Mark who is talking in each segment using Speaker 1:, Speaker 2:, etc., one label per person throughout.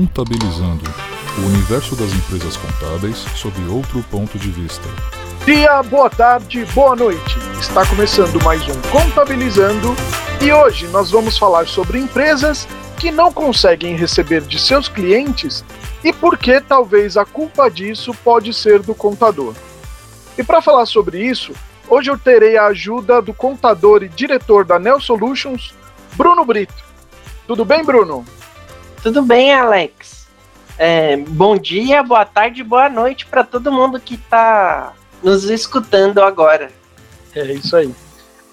Speaker 1: Contabilizando o universo das empresas contábeis sob outro ponto de vista.
Speaker 2: Dia, boa tarde, boa noite. Está começando mais um Contabilizando e hoje nós vamos falar sobre empresas que não conseguem receber de seus clientes e por que talvez a culpa disso pode ser do contador. E para falar sobre isso, hoje eu terei a ajuda do contador e diretor da Nel Solutions, Bruno Brito. Tudo bem, Bruno?
Speaker 3: Tudo bem, Alex. É, bom dia, boa tarde, boa noite para todo mundo que está nos escutando agora.
Speaker 2: É isso aí.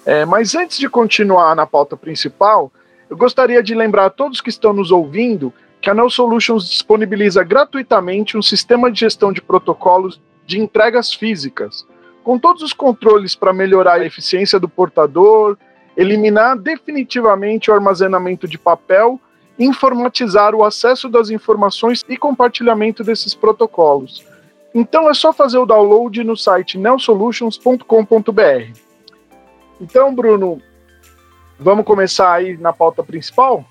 Speaker 2: É, mas antes de continuar na pauta principal, eu gostaria de lembrar a todos que estão nos ouvindo que a Nel Solutions disponibiliza gratuitamente um sistema de gestão de protocolos de entregas físicas, com todos os controles para melhorar a eficiência do portador, eliminar definitivamente o armazenamento de papel, informatizar o acesso das informações e compartilhamento desses protocolos. Então é só fazer o download no site nelsolutions.com.br. Então, Bruno, vamos começar aí na pauta principal?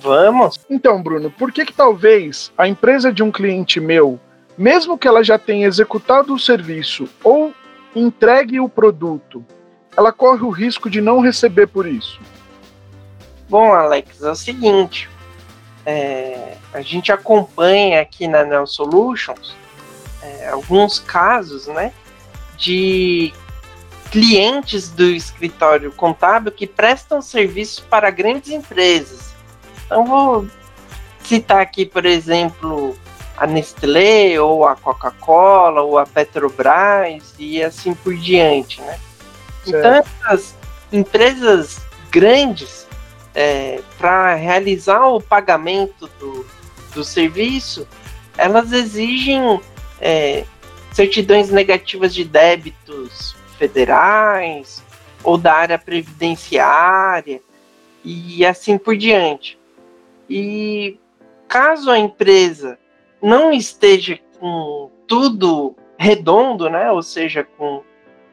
Speaker 3: Vamos.
Speaker 2: Então, Bruno, por que que talvez a empresa de um cliente meu mesmo que ela já tenha executado o serviço ou entregue o produto, ela corre o risco de não receber por isso?
Speaker 3: Bom, Alex, é o seguinte: é, a gente acompanha aqui na Neo Solutions é, alguns casos, né, de clientes do escritório contábil que prestam serviços para grandes empresas. Então, vou citar aqui, por exemplo, a Nestlé, ou a Coca-Cola, ou a Petrobras, e assim por diante, né? Então, essas empresas grandes, é, para realizar o pagamento do, do serviço, elas exigem é, certidões negativas de débitos federais ou da área previdenciária e assim por diante. E caso a empresa não esteja com tudo redondo, né? Ou seja, com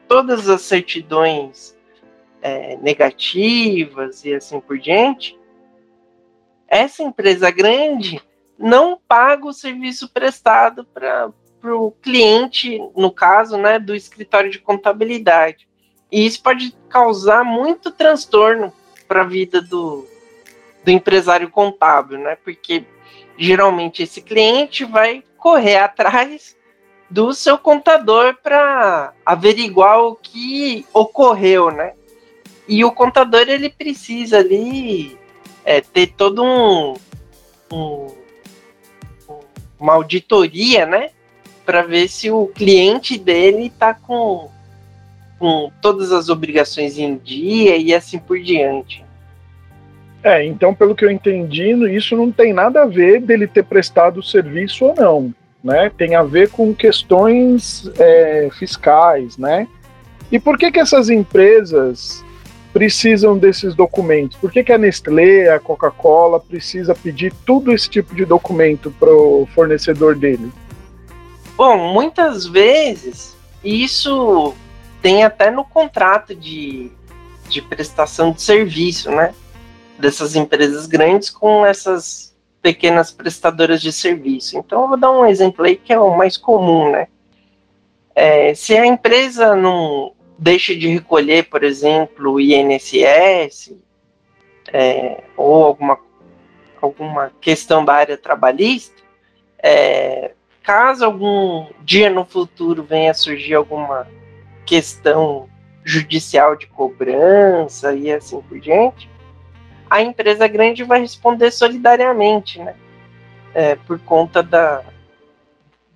Speaker 3: todas as certidões é, negativas e assim por diante, essa empresa grande não paga o serviço prestado para o cliente, no caso, né, do escritório de contabilidade. E isso pode causar muito transtorno para a vida do, do empresário contábil, né? Porque geralmente esse cliente vai correr atrás do seu contador para averiguar o que ocorreu, né? E o contador ele precisa ali é, ter todo um, um, uma auditoria, né? Para ver se o cliente dele está com, com todas as obrigações em dia e assim por diante.
Speaker 2: É, então, pelo que eu entendi, isso não tem nada a ver dele ter prestado o serviço ou não, né? Tem a ver com questões é, fiscais, né? E por que que essas empresas precisam desses documentos? Por que, que a Nestlé, a Coca-Cola precisa pedir tudo esse tipo de documento para o fornecedor dele?
Speaker 3: Bom, muitas vezes isso tem até no contrato de, de prestação de serviço, né? dessas empresas grandes com essas pequenas prestadoras de serviço. Então, eu vou dar um exemplo aí que é o mais comum, né? É, se a empresa não deixa de recolher, por exemplo, o INSS é, ou alguma, alguma questão da área trabalhista, é, caso algum dia no futuro venha surgir alguma questão judicial de cobrança e assim por diante, a empresa grande vai responder solidariamente, né? É, por conta da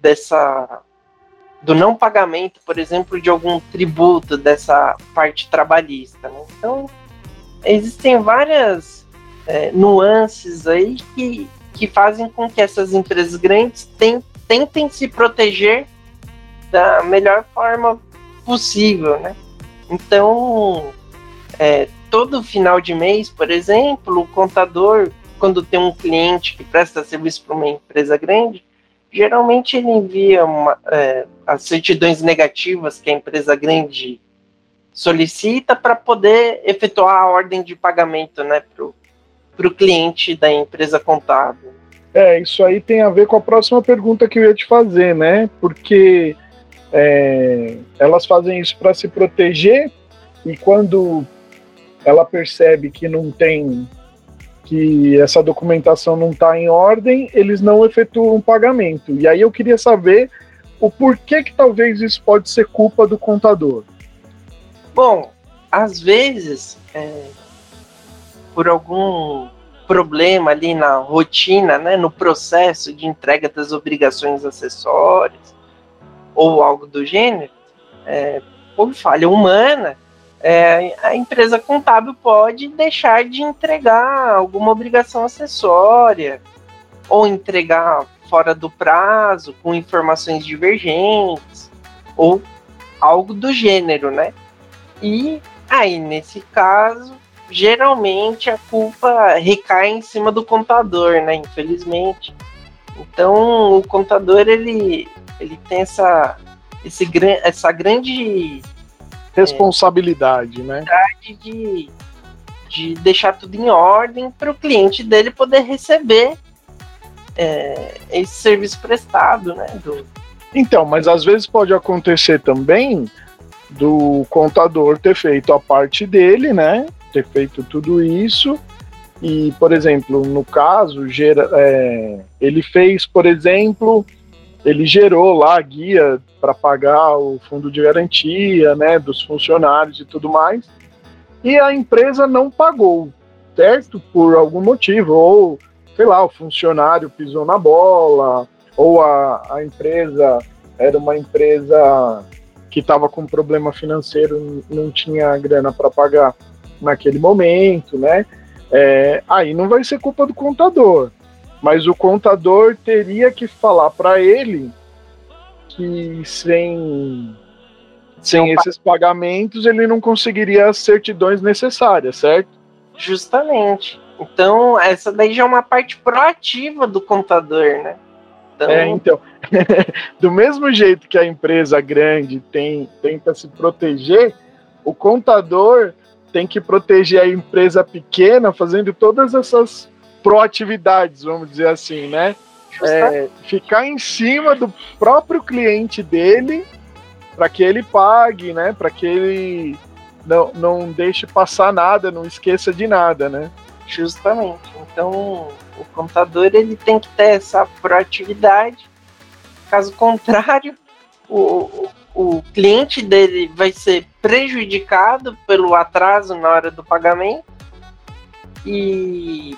Speaker 3: dessa do não pagamento, por exemplo, de algum tributo dessa parte trabalhista. Né? Então, existem várias é, nuances aí que, que fazem com que essas empresas grandes tem, tentem se proteger da melhor forma possível, né? Então, é, todo final de mês, por exemplo, o contador, quando tem um cliente que presta serviço para uma empresa grande, geralmente ele envia uma, é, as certidões negativas que a empresa grande solicita para poder efetuar a ordem de pagamento né, para o cliente da empresa contábil.
Speaker 2: É, isso aí tem a ver com a próxima pergunta que eu ia te fazer, né? Porque é, elas fazem isso para se proteger e quando ela percebe que não tem que essa documentação não está em ordem, eles não efetuam pagamento. E aí eu queria saber o porquê que talvez isso pode ser culpa do contador.
Speaker 3: Bom, às vezes, é, por algum problema ali na rotina, né, no processo de entrega das obrigações acessórias ou algo do gênero, é, por falha humana, é, a empresa contábil pode deixar de entregar alguma obrigação acessória ou entregar fora do prazo com informações divergentes ou algo do gênero, né? E aí, nesse caso, geralmente a culpa recai em cima do contador, né? Infelizmente. Então, o contador ele, ele tem essa, esse, essa grande
Speaker 2: responsabilidade, é, né?
Speaker 3: De, de deixar tudo em ordem para o cliente dele poder receber é, esse serviço prestado, né? Do...
Speaker 2: Então, mas às vezes pode acontecer também do contador ter feito a parte dele, né? Ter feito tudo isso e, por exemplo, no caso, gera, é, ele fez, por exemplo, ele gerou lá a guia para pagar o fundo de garantia, né, dos funcionários e tudo mais, e a empresa não pagou, certo? Por algum motivo, ou sei lá, o funcionário pisou na bola, ou a, a empresa era uma empresa que estava com problema financeiro, não tinha grana para pagar naquele momento, né? É, aí não vai ser culpa do contador, mas o contador teria que falar para ele que sem, sem esses pagamentos ele não conseguiria as certidões necessárias, certo?
Speaker 3: Justamente. Então, essa daí já é uma parte proativa do contador, né?
Speaker 2: Então... É, então, do mesmo jeito que a empresa grande tem, tenta se proteger, o contador tem que proteger a empresa pequena fazendo todas essas proatividades, vamos dizer assim, né? É, ficar em cima do próprio cliente dele para que ele pague, né? Para que ele não, não deixe passar nada, não esqueça de nada, né?
Speaker 3: Justamente. Então, o computador ele tem que ter essa proatividade. Caso contrário, o, o cliente dele vai ser prejudicado pelo atraso na hora do pagamento e,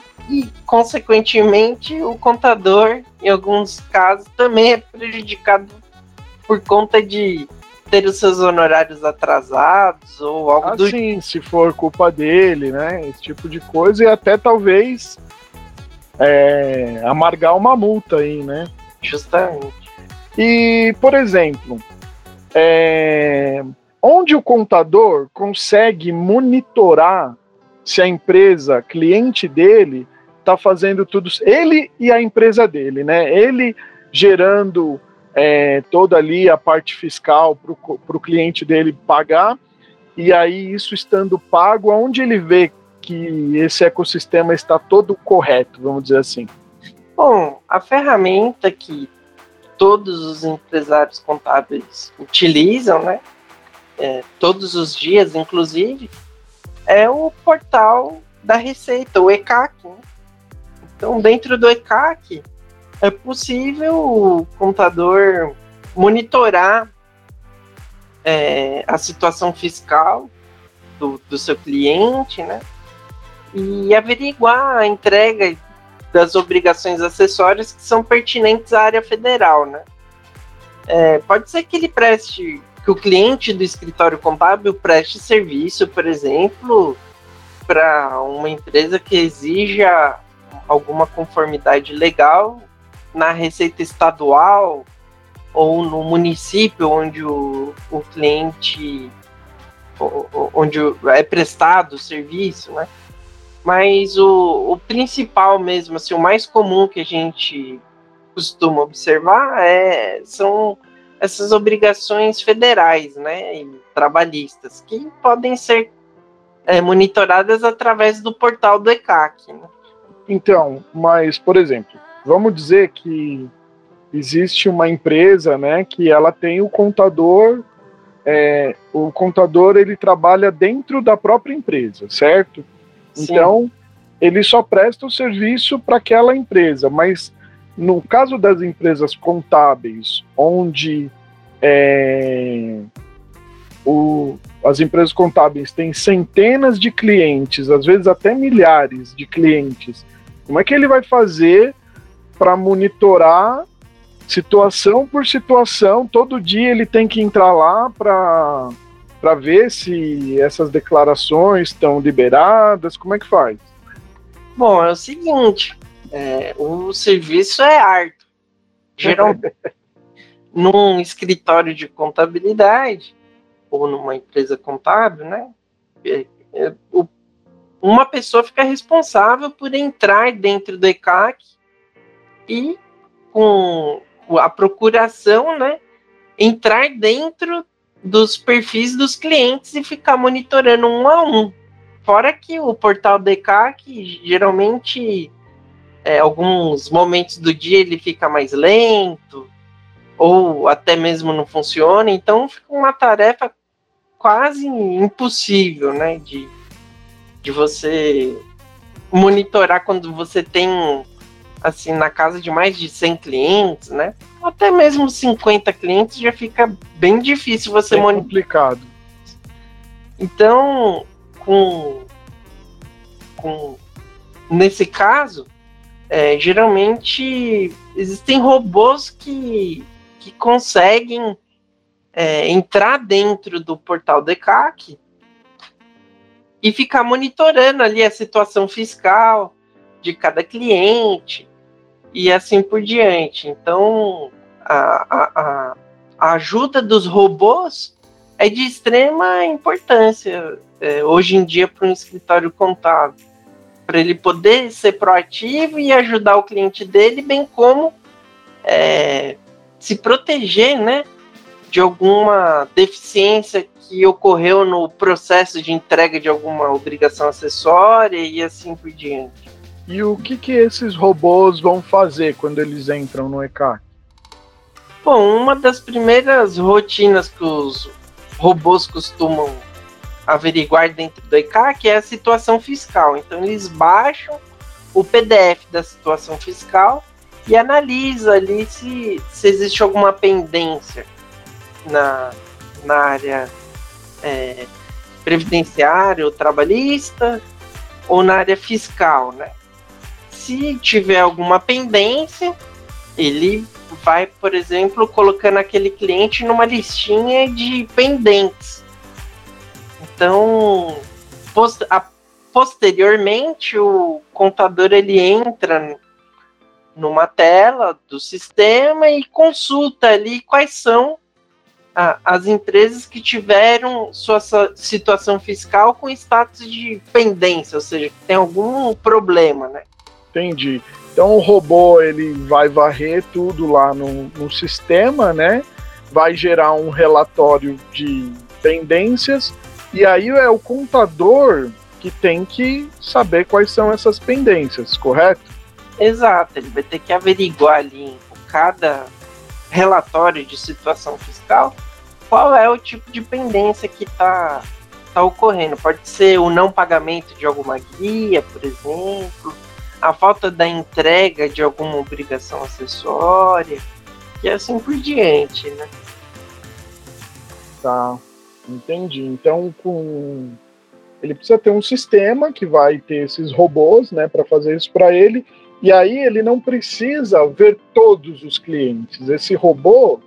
Speaker 3: consequentemente, o contador, em alguns casos, também é prejudicado por conta de ter os seus honorários atrasados ou algo
Speaker 2: ah,
Speaker 3: do
Speaker 2: Sim, se for culpa dele, né? Esse tipo de coisa, e até talvez é, amargar uma multa aí, né?
Speaker 3: Justamente.
Speaker 2: E, por exemplo, é, onde o contador consegue monitorar se a empresa cliente dele está fazendo tudo, ele e a empresa dele, né? Ele gerando é, toda ali a parte fiscal para o cliente dele pagar, e aí isso estando pago, aonde ele vê que esse ecossistema está todo correto, vamos dizer assim?
Speaker 3: Bom, a ferramenta que todos os empresários contábeis utilizam, né? É, todos os dias, inclusive, é o portal da Receita, o ECAC. Né? Então, dentro do ECAC, é possível o contador monitorar é, a situação fiscal do, do seu cliente, né? E averiguar a entrega das obrigações acessórias que são pertinentes à área federal, né? É, pode ser que ele preste que o cliente do escritório contábil preste serviço, por exemplo, para uma empresa que exija alguma conformidade legal na receita estadual ou no município onde o, o cliente onde é prestado o serviço, né? Mas o, o principal mesmo, assim, o mais comum que a gente costuma observar é, são essas obrigações federais, né, e trabalhistas, que podem ser é, monitoradas através do portal do ECAC. Né?
Speaker 2: Então, mas, por exemplo, vamos dizer que existe uma empresa, né, que ela tem o contador, é, o contador ele trabalha dentro da própria empresa, certo? Sim. Então ele só presta o serviço para aquela empresa, mas no caso das empresas contábeis, onde é, o, as empresas contábeis têm centenas de clientes, às vezes até milhares de clientes, como é que ele vai fazer para monitorar situação por situação? Todo dia ele tem que entrar lá para para ver se essas declarações estão liberadas. Como é que faz?
Speaker 3: Bom, é o seguinte: é, o serviço é árduo. Geralmente, num escritório de contabilidade ou numa empresa contábil, né? É, é, o, uma pessoa fica responsável por entrar dentro do ECAC e com a procuração, né? Entrar dentro dos perfis dos clientes e ficar monitorando um a um. Fora que o portal ECAC geralmente é, alguns momentos do dia ele fica mais lento, ou até mesmo não funciona, então fica uma tarefa quase impossível, né, de, de você monitorar quando você tem, assim, na casa de mais de 100 clientes, né, até mesmo 50 clientes já fica bem difícil você monitorar.
Speaker 2: complicado.
Speaker 3: Então, com, com nesse caso, é, geralmente existem robôs que, que conseguem é, entrar dentro do portal DECAC e ficar monitorando ali a situação fiscal de cada cliente e assim por diante. Então, a, a, a ajuda dos robôs é de extrema importância é, hoje em dia para um escritório contábil para ele poder ser proativo e ajudar o cliente dele, bem como é, se proteger, né, de alguma deficiência que ocorreu no processo de entrega de alguma obrigação acessória e assim por diante.
Speaker 2: E o que, que esses robôs vão fazer quando eles entram no ECAC?
Speaker 3: Bom, uma das primeiras rotinas que os robôs costumam averiguar dentro do ECAC é a situação fiscal. Então eles baixam o PDF da situação fiscal e analisa ali se, se existe alguma pendência na, na área é, previdenciária ou trabalhista ou na área fiscal, né? Se tiver alguma pendência, ele vai, por exemplo, colocando aquele cliente numa listinha de pendentes. Então, post a, posteriormente, o contador ele entra numa tela do sistema e consulta ali quais são a, as empresas que tiveram sua situação fiscal com status de pendência, ou seja, que tem algum problema, né?
Speaker 2: Entendi. Então o robô ele vai varrer tudo lá no, no sistema, né? Vai gerar um relatório de pendências e aí é o contador que tem que saber quais são essas pendências, correto?
Speaker 3: Exato, ele vai ter que averiguar ali em cada relatório de situação fiscal qual é o tipo de pendência que está tá ocorrendo. Pode ser o não pagamento de alguma guia, por exemplo, a falta da entrega de alguma obrigação acessória, e assim por diante, né?
Speaker 2: Tá. Entendi. Então, com ele precisa ter um sistema que vai ter esses robôs, né, para fazer isso para ele. E aí ele não precisa ver todos os clientes. Esse robô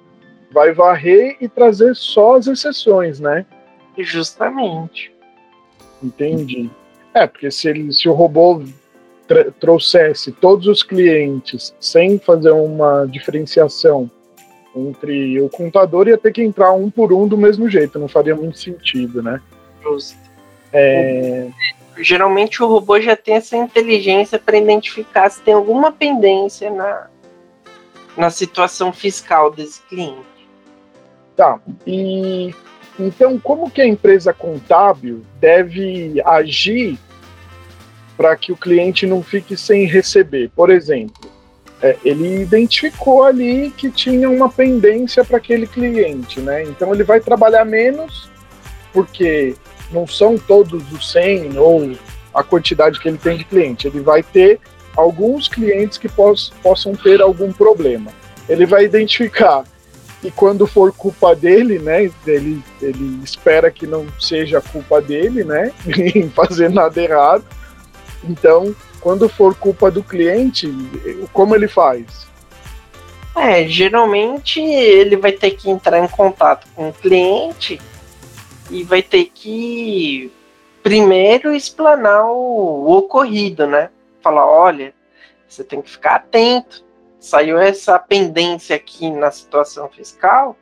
Speaker 2: vai varrer e trazer só as exceções, né?
Speaker 3: Justamente.
Speaker 2: Entendi. É, porque se, ele, se o robô trouxesse todos os clientes sem fazer uma diferenciação entre o contador ia ter que entrar um por um do mesmo jeito, não faria muito sentido, né?
Speaker 3: Justo. É... Geralmente o robô já tem essa inteligência para identificar se tem alguma pendência na, na situação fiscal desse cliente.
Speaker 2: Tá. E então como que a empresa contábil deve agir para que o cliente não fique sem receber? Por exemplo, é, ele identificou ali que tinha uma pendência para aquele cliente, né? Então ele vai trabalhar menos, porque não são todos os 100 ou a quantidade que ele tem de cliente. Ele vai ter alguns clientes que poss possam ter algum problema. Ele vai identificar e quando for culpa dele, né? Ele, ele espera que não seja culpa dele, né? Em fazer nada errado. Então, quando for culpa do cliente, como ele faz?
Speaker 3: É, geralmente ele vai ter que entrar em contato com o cliente e vai ter que primeiro explanar o, o ocorrido, né? Falar, olha, você tem que ficar atento. Saiu essa pendência aqui na situação fiscal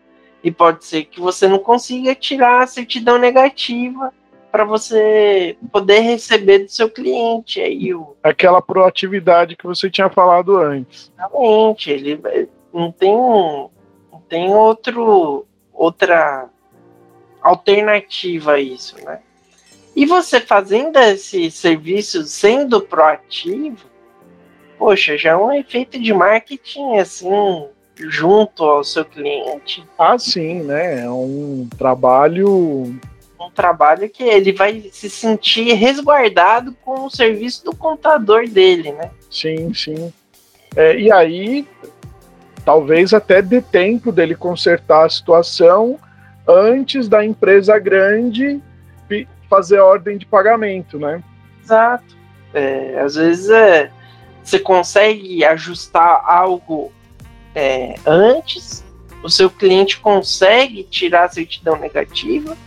Speaker 3: e pode ser que você não consiga tirar a certidão negativa para você poder receber do seu cliente aí o
Speaker 2: aquela proatividade que você tinha falado antes.
Speaker 3: Exatamente, ele não tem não tem outro outra alternativa a isso, né? E você fazendo esse serviço sendo proativo, poxa, já é um efeito de marketing assim junto ao seu cliente.
Speaker 2: Ah, sim, né? É um trabalho
Speaker 3: um trabalho que ele vai se sentir resguardado com o serviço do contador dele, né?
Speaker 2: Sim, sim. É, e aí, talvez até dê tempo dele consertar a situação antes da empresa grande fazer ordem de pagamento, né?
Speaker 3: Exato. É, às vezes é, você consegue ajustar algo é, antes, o seu cliente consegue tirar a certidão negativa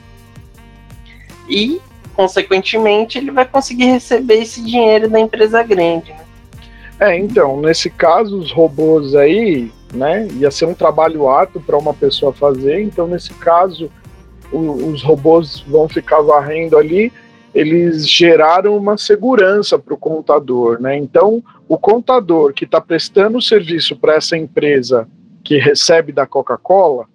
Speaker 3: e, consequentemente, ele vai conseguir receber esse dinheiro da empresa grande. Né?
Speaker 2: É, então, nesse caso, os robôs aí, né, ia ser um trabalho árduo para uma pessoa fazer, então, nesse caso, o, os robôs vão ficar varrendo ali, eles geraram uma segurança para o contador, né? Então, o contador que está prestando o serviço para essa empresa que recebe da Coca-Cola,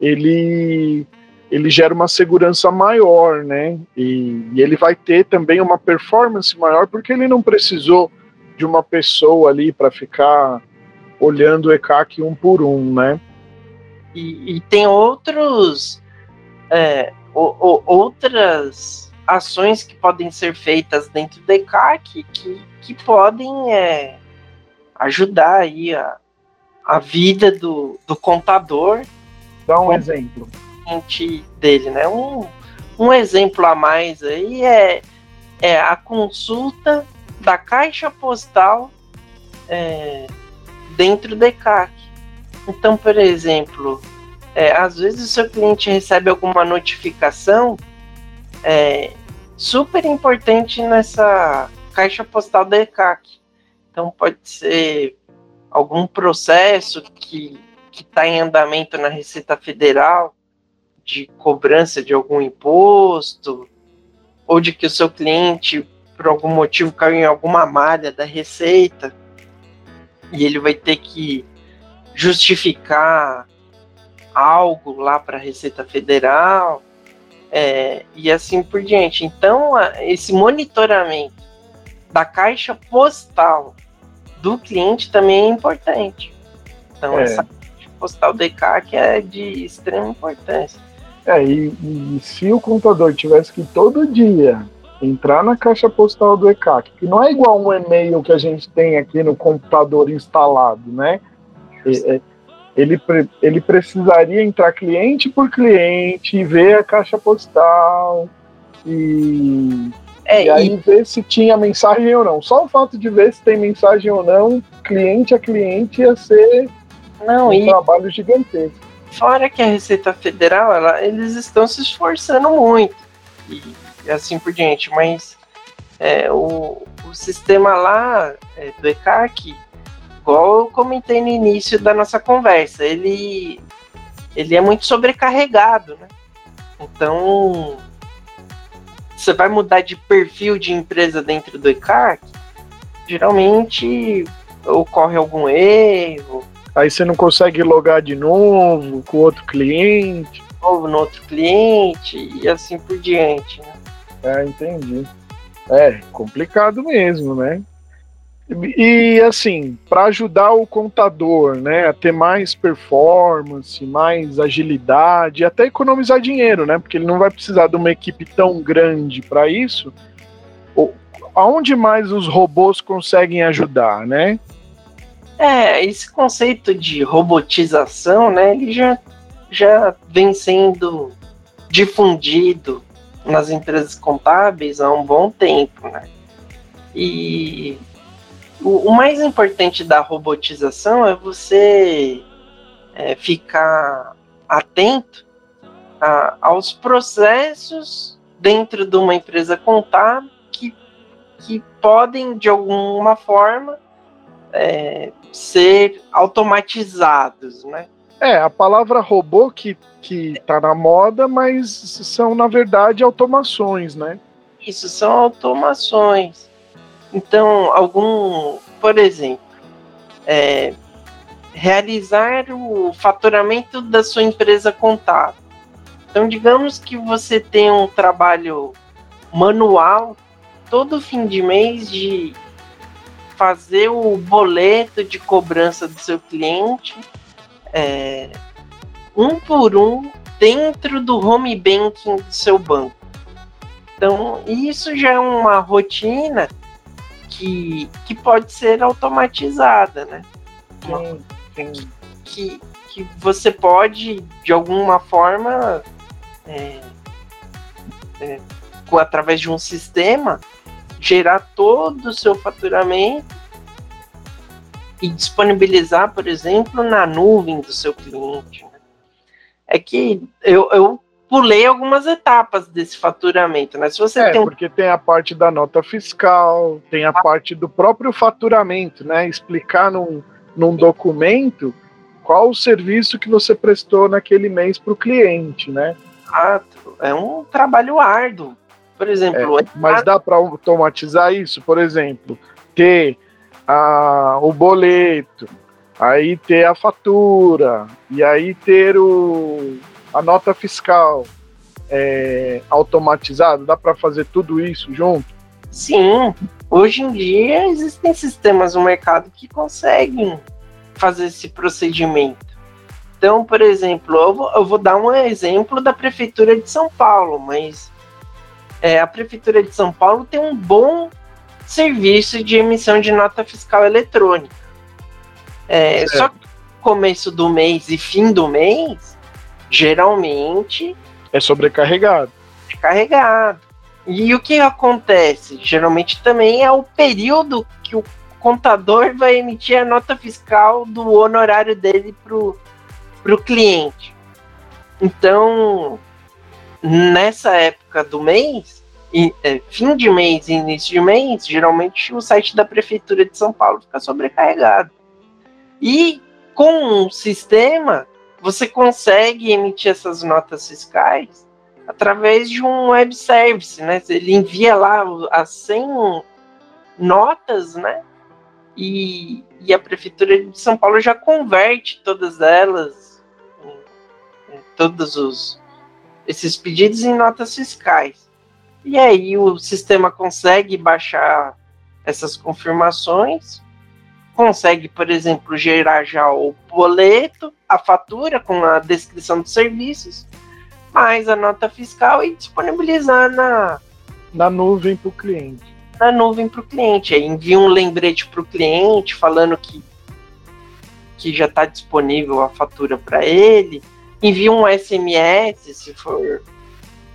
Speaker 2: ele ele gera uma segurança maior, né? E, e, ele vai ter também uma performance maior porque ele não precisou de uma pessoa ali para ficar olhando o ECAC um por um, né?
Speaker 3: E, e tem outros é, o, o, outras ações que podem ser feitas dentro do ECAC que, que podem é, ajudar aí a, a vida do, do contador.
Speaker 2: Dá um exemplo
Speaker 3: dele, né? Um, um exemplo a mais aí é, é a consulta da caixa postal é, dentro do ECAC. Então, por exemplo, é, às vezes o seu cliente recebe alguma notificação é, super importante nessa caixa postal da ECAC. Então, pode ser algum processo que está em andamento na Receita Federal, de cobrança de algum imposto, ou de que o seu cliente, por algum motivo, caiu em alguma malha da receita, e ele vai ter que justificar algo lá para a Receita Federal, é, e assim por diante. Então, esse monitoramento da caixa postal do cliente também é importante. Então, é. essa caixa postal ECAC é de extrema importância.
Speaker 2: É, e, e, se o contador tivesse que todo dia entrar na caixa postal do ECAC, que não é igual um e-mail que a gente tem aqui no computador instalado, né? Ele, ele precisaria entrar cliente por cliente, ver a caixa postal e, é, e aí e... ver se tinha mensagem ou não. Só o fato de ver se tem mensagem ou não, cliente a cliente, ia ser não, um e... trabalho gigantesco.
Speaker 3: Fora que a Receita Federal, ela, eles estão se esforçando muito e, e assim por diante, mas é, o, o sistema lá é, do ECAC, igual eu comentei no início da nossa conversa, ele, ele é muito sobrecarregado, né? Então, você vai mudar de perfil de empresa dentro do ECAC, geralmente ocorre algum erro,
Speaker 2: Aí você não consegue logar de novo com outro cliente.
Speaker 3: Novo no outro cliente e assim por diante. Né?
Speaker 2: É, entendi. É complicado mesmo, né? E assim, para ajudar o contador, né, a ter mais performance, mais agilidade, até economizar dinheiro, né, porque ele não vai precisar de uma equipe tão grande para isso. Aonde mais os robôs conseguem ajudar, né?
Speaker 3: É, esse conceito de robotização, né, ele já, já vem sendo difundido nas empresas contábeis há um bom tempo, né? E o, o mais importante da robotização é você é, ficar atento a, aos processos dentro de uma empresa contábil que, que podem, de alguma forma, é, ser automatizados, né?
Speaker 2: É, a palavra robô que, que tá na moda, mas são, na verdade, automações, né?
Speaker 3: Isso, são automações. Então, algum, por exemplo, é, realizar o faturamento da sua empresa contábil. Então, digamos que você tem um trabalho manual todo fim de mês de fazer o boleto de cobrança do seu cliente é, um por um dentro do home banking do seu banco. Então, isso já é uma rotina que, que pode ser automatizada, né? Sim. Que, que você pode, de alguma forma, é, é, através de um sistema, gerar todo o seu faturamento e disponibilizar, por exemplo, na nuvem do seu cliente. Né? É que eu, eu pulei algumas etapas desse faturamento, né? Se você
Speaker 2: é,
Speaker 3: tem
Speaker 2: porque tem a parte da nota fiscal, tem a parte do próprio faturamento, né? Explicar num, num documento qual o serviço que você prestou naquele mês para o cliente, né?
Speaker 3: Exato. É um trabalho árduo. Por exemplo.
Speaker 2: É, mas dá para automatizar isso? Por exemplo, ter a, o boleto, aí ter a fatura, e aí ter o, a nota fiscal é, automatizada? Dá para fazer tudo isso junto?
Speaker 3: Sim. Hoje em dia existem sistemas no mercado que conseguem fazer esse procedimento. Então, por exemplo, eu vou, eu vou dar um exemplo da Prefeitura de São Paulo, mas é, a Prefeitura de São Paulo tem um bom serviço de emissão de nota fiscal eletrônica. É, só que começo do mês e fim do mês geralmente
Speaker 2: é sobrecarregado.
Speaker 3: É carregado. E o que acontece? Geralmente também é o período que o contador vai emitir a nota fiscal do honorário dele para o cliente. Então, nessa época do mês, é, fim de mês e início de mês, geralmente o site da Prefeitura de São Paulo fica sobrecarregado. E com um sistema você consegue emitir essas notas fiscais através de um web service, né? Ele envia lá as 100 notas, né? E, e a prefeitura de São Paulo já converte todas elas, todos os esses pedidos em notas fiscais. E aí o sistema consegue baixar essas confirmações consegue, por exemplo, gerar já o boleto, a fatura com a descrição dos serviços, mais a nota fiscal e disponibilizar na,
Speaker 2: na nuvem para o cliente.
Speaker 3: Na nuvem para o cliente. Aí envia um lembrete para o cliente falando que, que já está disponível a fatura para ele. Envia um SMS, se for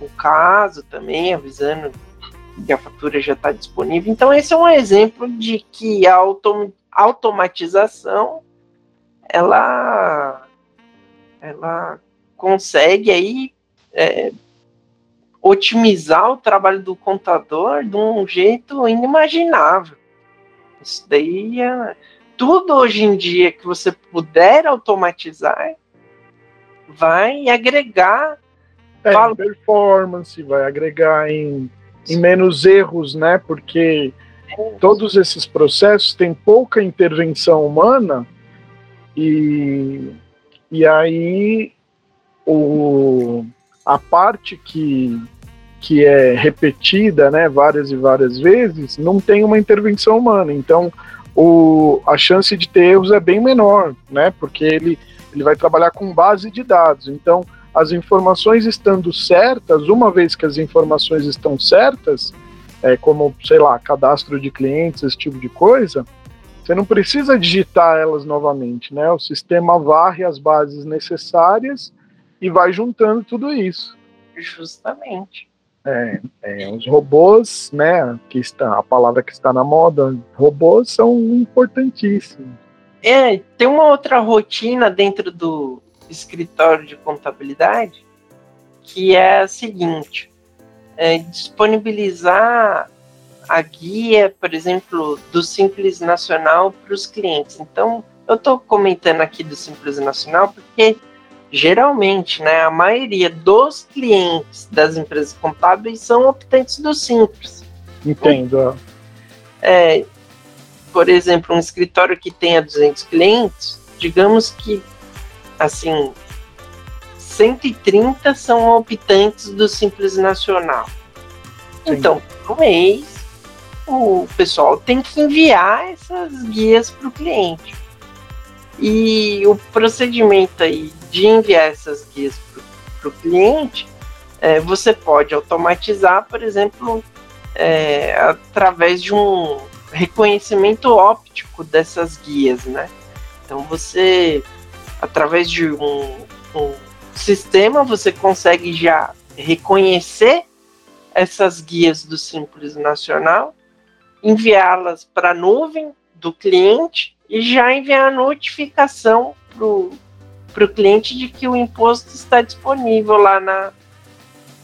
Speaker 3: o caso também, avisando que a fatura já está disponível. Então, esse é um exemplo de que a autom automatização ela ela consegue aí é, otimizar o trabalho do contador de um jeito inimaginável. Isso daí é, tudo hoje em dia que você puder automatizar vai agregar
Speaker 2: é, performance, vai agregar em, em menos erros, né? Porque todos esses processos têm pouca intervenção humana e, e aí o, a parte que, que é repetida né, várias e várias vezes não tem uma intervenção humana. Então, o, a chance de ter erros é bem menor, né? Porque ele, ele vai trabalhar com base de dados. Então, as informações estando certas, uma vez que as informações estão certas, é, como, sei lá, cadastro de clientes, esse tipo de coisa, você não precisa digitar elas novamente, né? O sistema varre as bases necessárias e vai juntando tudo isso.
Speaker 3: Justamente.
Speaker 2: É, é, os robôs, né, que está a palavra que está na moda, robôs são importantíssimos.
Speaker 3: É, tem uma outra rotina dentro do escritório de contabilidade que é a seguinte: é disponibilizar a guia, por exemplo, do Simples Nacional para os clientes. Então, eu estou comentando aqui do Simples Nacional porque geralmente, né, a maioria dos clientes das empresas contábeis são optantes do Simples.
Speaker 2: Entendo.
Speaker 3: É, por exemplo, um escritório que tenha 200 clientes, digamos que, assim, 130 são optantes do Simples Nacional. Sim. Então, por mês, o pessoal tem que enviar essas guias para o cliente. E o procedimento aí de enviar essas guias para o cliente, é, você pode automatizar, por exemplo, é, através de um reconhecimento óptico dessas guias, né? Então você, através de um, um sistema, você consegue já reconhecer essas guias do Simples Nacional, enviá-las para a nuvem do cliente e já enviar a notificação para o cliente de que o imposto está disponível lá na,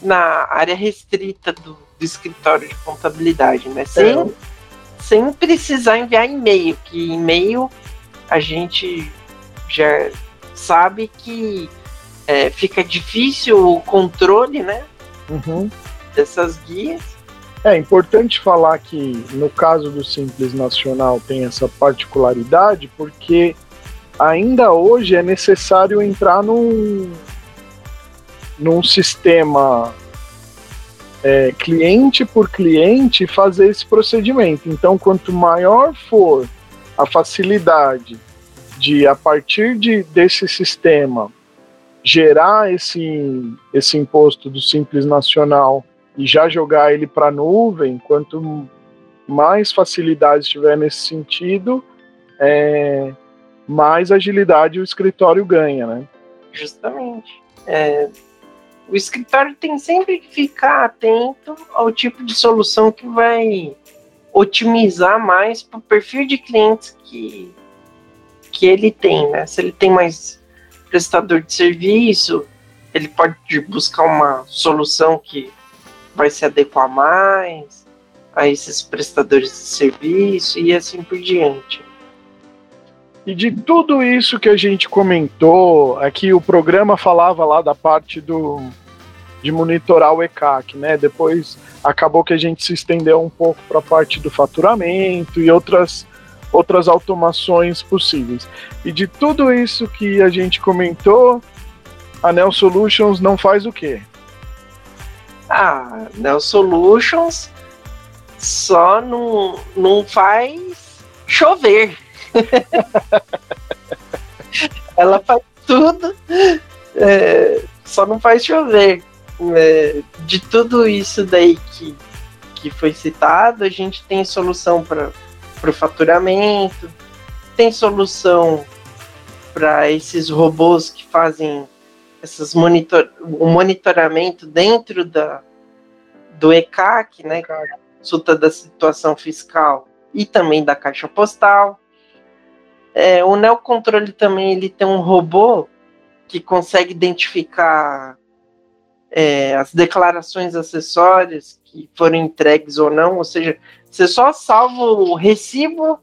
Speaker 3: na área restrita do, do escritório de contabilidade, né? Sem, sem precisar enviar e-mail, que e-mail a gente já sabe que é, fica difícil o controle, né?
Speaker 2: Uhum.
Speaker 3: Dessas guias.
Speaker 2: É importante falar que no caso do Simples Nacional tem essa particularidade porque ainda hoje é necessário entrar num, num sistema é, cliente por cliente fazer esse procedimento. Então, quanto maior for a facilidade de, a partir de, desse sistema, gerar esse, esse imposto do Simples Nacional e já jogar ele para a nuvem, quanto mais facilidade tiver nesse sentido, é, mais agilidade o escritório ganha, né?
Speaker 3: Justamente. É, o escritório tem sempre que ficar atento ao tipo de solução que vai otimizar mais para o perfil de clientes que, que ele tem, né? Se ele tem mais prestador de serviço, ele pode buscar uma solução que vai se adequar mais a esses prestadores de serviço e assim por diante.
Speaker 2: E de tudo isso que a gente comentou, aqui o programa falava lá da parte do de monitorar o ECAC, né? Depois acabou que a gente se estendeu um pouco para a parte do faturamento e outras outras automações possíveis. E de tudo isso que a gente comentou, a Neo Solutions não faz o quê?
Speaker 3: Ah, Neo Solutions só não, não faz chover. Ela faz tudo, é, só não faz chover. É, de tudo isso daí que, que foi citado, a gente tem solução para o faturamento, tem solução para esses robôs que fazem esses monitor, o monitoramento dentro da, do ECAC, né, consulta da situação fiscal e também da caixa postal. É, o Neocontrole também ele tem um robô que consegue identificar é, as declarações acessórias que foram entregues ou não, ou seja, você só salva o recibo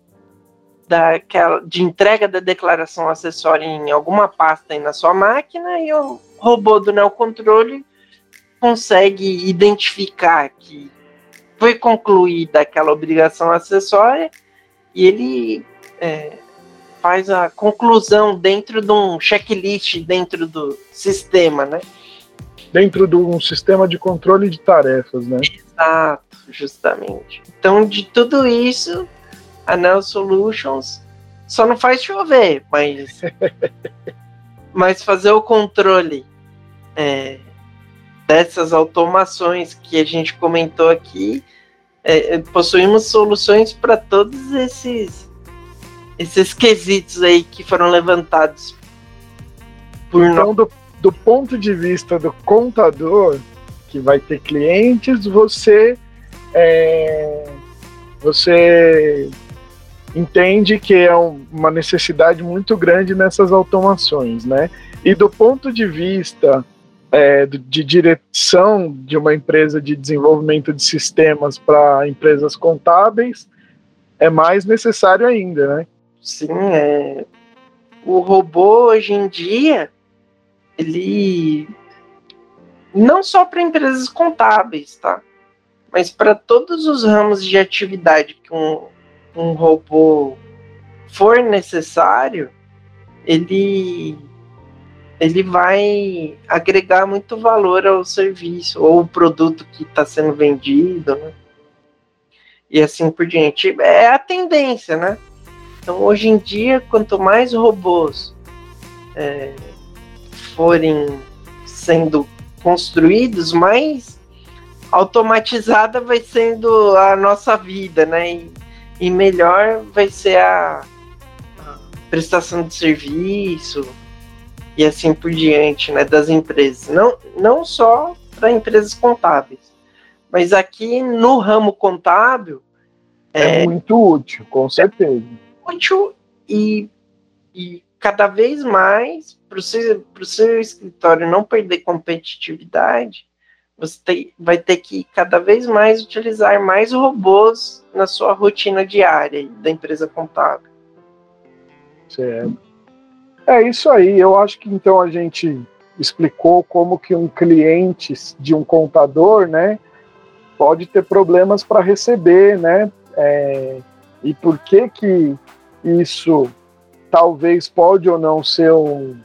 Speaker 3: daquela, de entrega da declaração acessória em alguma pasta aí na sua máquina e o robô do neocontrole consegue identificar que foi concluída aquela obrigação acessória e ele é, faz a conclusão dentro de um checklist dentro do sistema, né?
Speaker 2: Dentro de um sistema de controle de tarefas, né?
Speaker 3: Exato, justamente. Então, de tudo isso, a Neo Solutions só não faz chover, mas, mas fazer o controle é, dessas automações que a gente comentou aqui, é, é possuímos soluções para todos esses esses quesitos aí que foram levantados
Speaker 2: por então, do, do ponto de vista do contador que vai ter clientes, você é, você entende que é um, uma necessidade muito grande nessas automações, né? E do ponto de vista é, de direção de uma empresa de desenvolvimento de sistemas para empresas contábeis, é mais necessário ainda, né?
Speaker 3: Sim, é. O robô hoje em dia, ele não só para empresas contábeis, tá? Mas para todos os ramos de atividade que um, um robô for necessário, ele ele vai agregar muito valor ao serviço ou produto que está sendo vendido, né? E assim por diante. É a tendência, né? Então, hoje em dia, quanto mais robôs é, forem sendo construídos, mais automatizada vai sendo a nossa vida, né? E, e melhor vai ser a, a, prestação de serviço e assim por diante, né? Das empresas. Não, não só para empresas contábeis, mas aqui no ramo contábil.
Speaker 2: É, é muito útil, com certeza
Speaker 3: útil e, e cada vez mais, para o seu, seu escritório não perder competitividade, você tem, vai ter que cada vez mais utilizar mais robôs na sua rotina diária da empresa contábil.
Speaker 2: Certo. É isso aí. Eu acho que então a gente explicou como que um cliente de um contador, né, pode ter problemas para receber, né, é, e por que que isso talvez pode ou não ser um,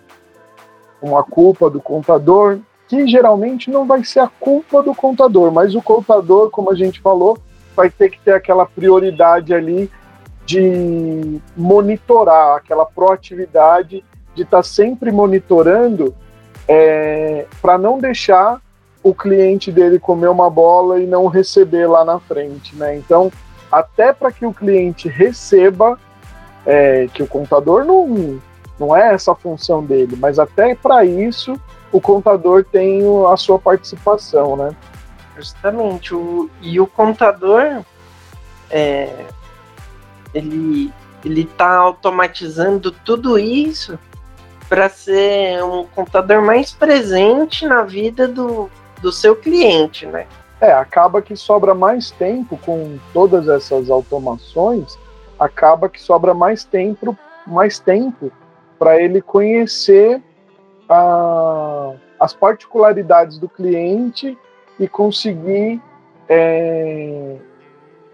Speaker 2: uma culpa do contador, que geralmente não vai ser a culpa do contador, mas o contador, como a gente falou, vai ter que ter aquela prioridade ali de monitorar, aquela proatividade de estar tá sempre monitorando é, para não deixar o cliente dele comer uma bola e não receber lá na frente, né? Então, até para que o cliente receba, é, que o contador não, não é essa a função dele, mas até para isso o contador tem a sua participação, né?
Speaker 3: Justamente, o, e o contador é, ele ele está automatizando tudo isso para ser um contador mais presente na vida do, do seu cliente, né?
Speaker 2: É, acaba que sobra mais tempo com todas essas automações acaba que sobra mais tempo, mais tempo para ele conhecer a, as particularidades do cliente e conseguir é,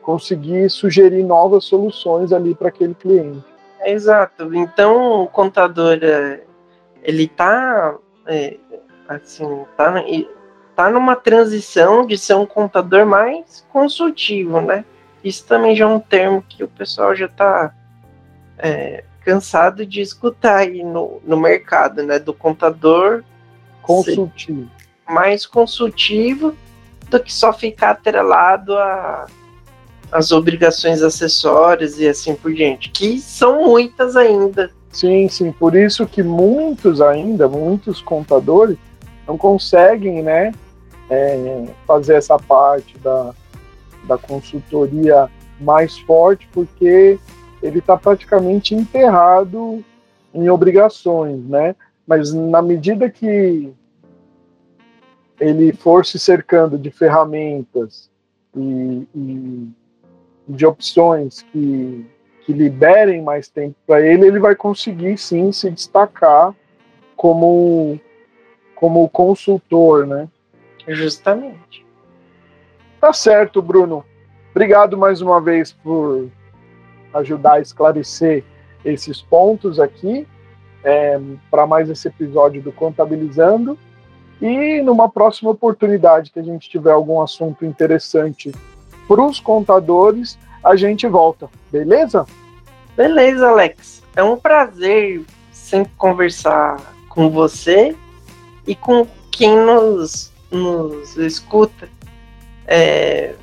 Speaker 2: conseguir sugerir novas soluções ali para aquele cliente.
Speaker 3: Exato. Então o contador é, ele está é, assim tá, tá numa transição de ser um contador mais consultivo, né? Isso também já é um termo que o pessoal já está é, cansado de escutar aí no, no mercado, né? Do contador
Speaker 2: consultivo.
Speaker 3: Mais consultivo do que só ficar atrelado a as obrigações acessórias e assim por diante, que são muitas ainda.
Speaker 2: Sim, sim, por isso que muitos ainda, muitos contadores não conseguem, né, é, fazer essa parte da, da consultoria mais forte, porque ele está praticamente enterrado em obrigações, né? Mas na medida que ele for se cercando de ferramentas e, e de opções que, que liberem mais tempo para ele, ele vai conseguir sim se destacar como, como consultor, né?
Speaker 3: Justamente.
Speaker 2: Tá certo, Bruno. Obrigado mais uma vez por ajudar a esclarecer esses pontos aqui é, para mais esse episódio do Contabilizando. E numa próxima oportunidade que a gente tiver algum assunto interessante para os contadores, a gente volta, beleza?
Speaker 3: Beleza, Alex. É um prazer sempre conversar com você e com quem nos, nos escuta. É,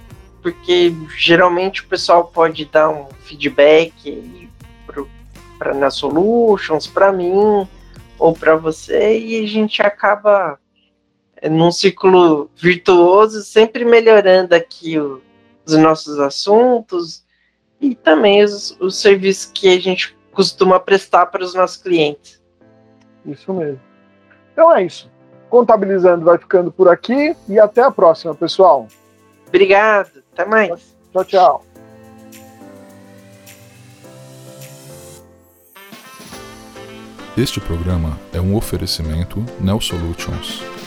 Speaker 3: porque geralmente o pessoal pode dar um feedback para na Solutions, para mim ou para você, e a gente acaba é, num ciclo virtuoso, sempre melhorando aqui o, os nossos assuntos e também os, os serviços que a gente costuma prestar para os nossos clientes.
Speaker 2: Isso mesmo. Então é isso. Contabilizando vai ficando por aqui e até a próxima, pessoal.
Speaker 3: Obrigado. Até mais.
Speaker 2: Tchau, tchau.
Speaker 1: Este programa é um oferecimento Neo Solutions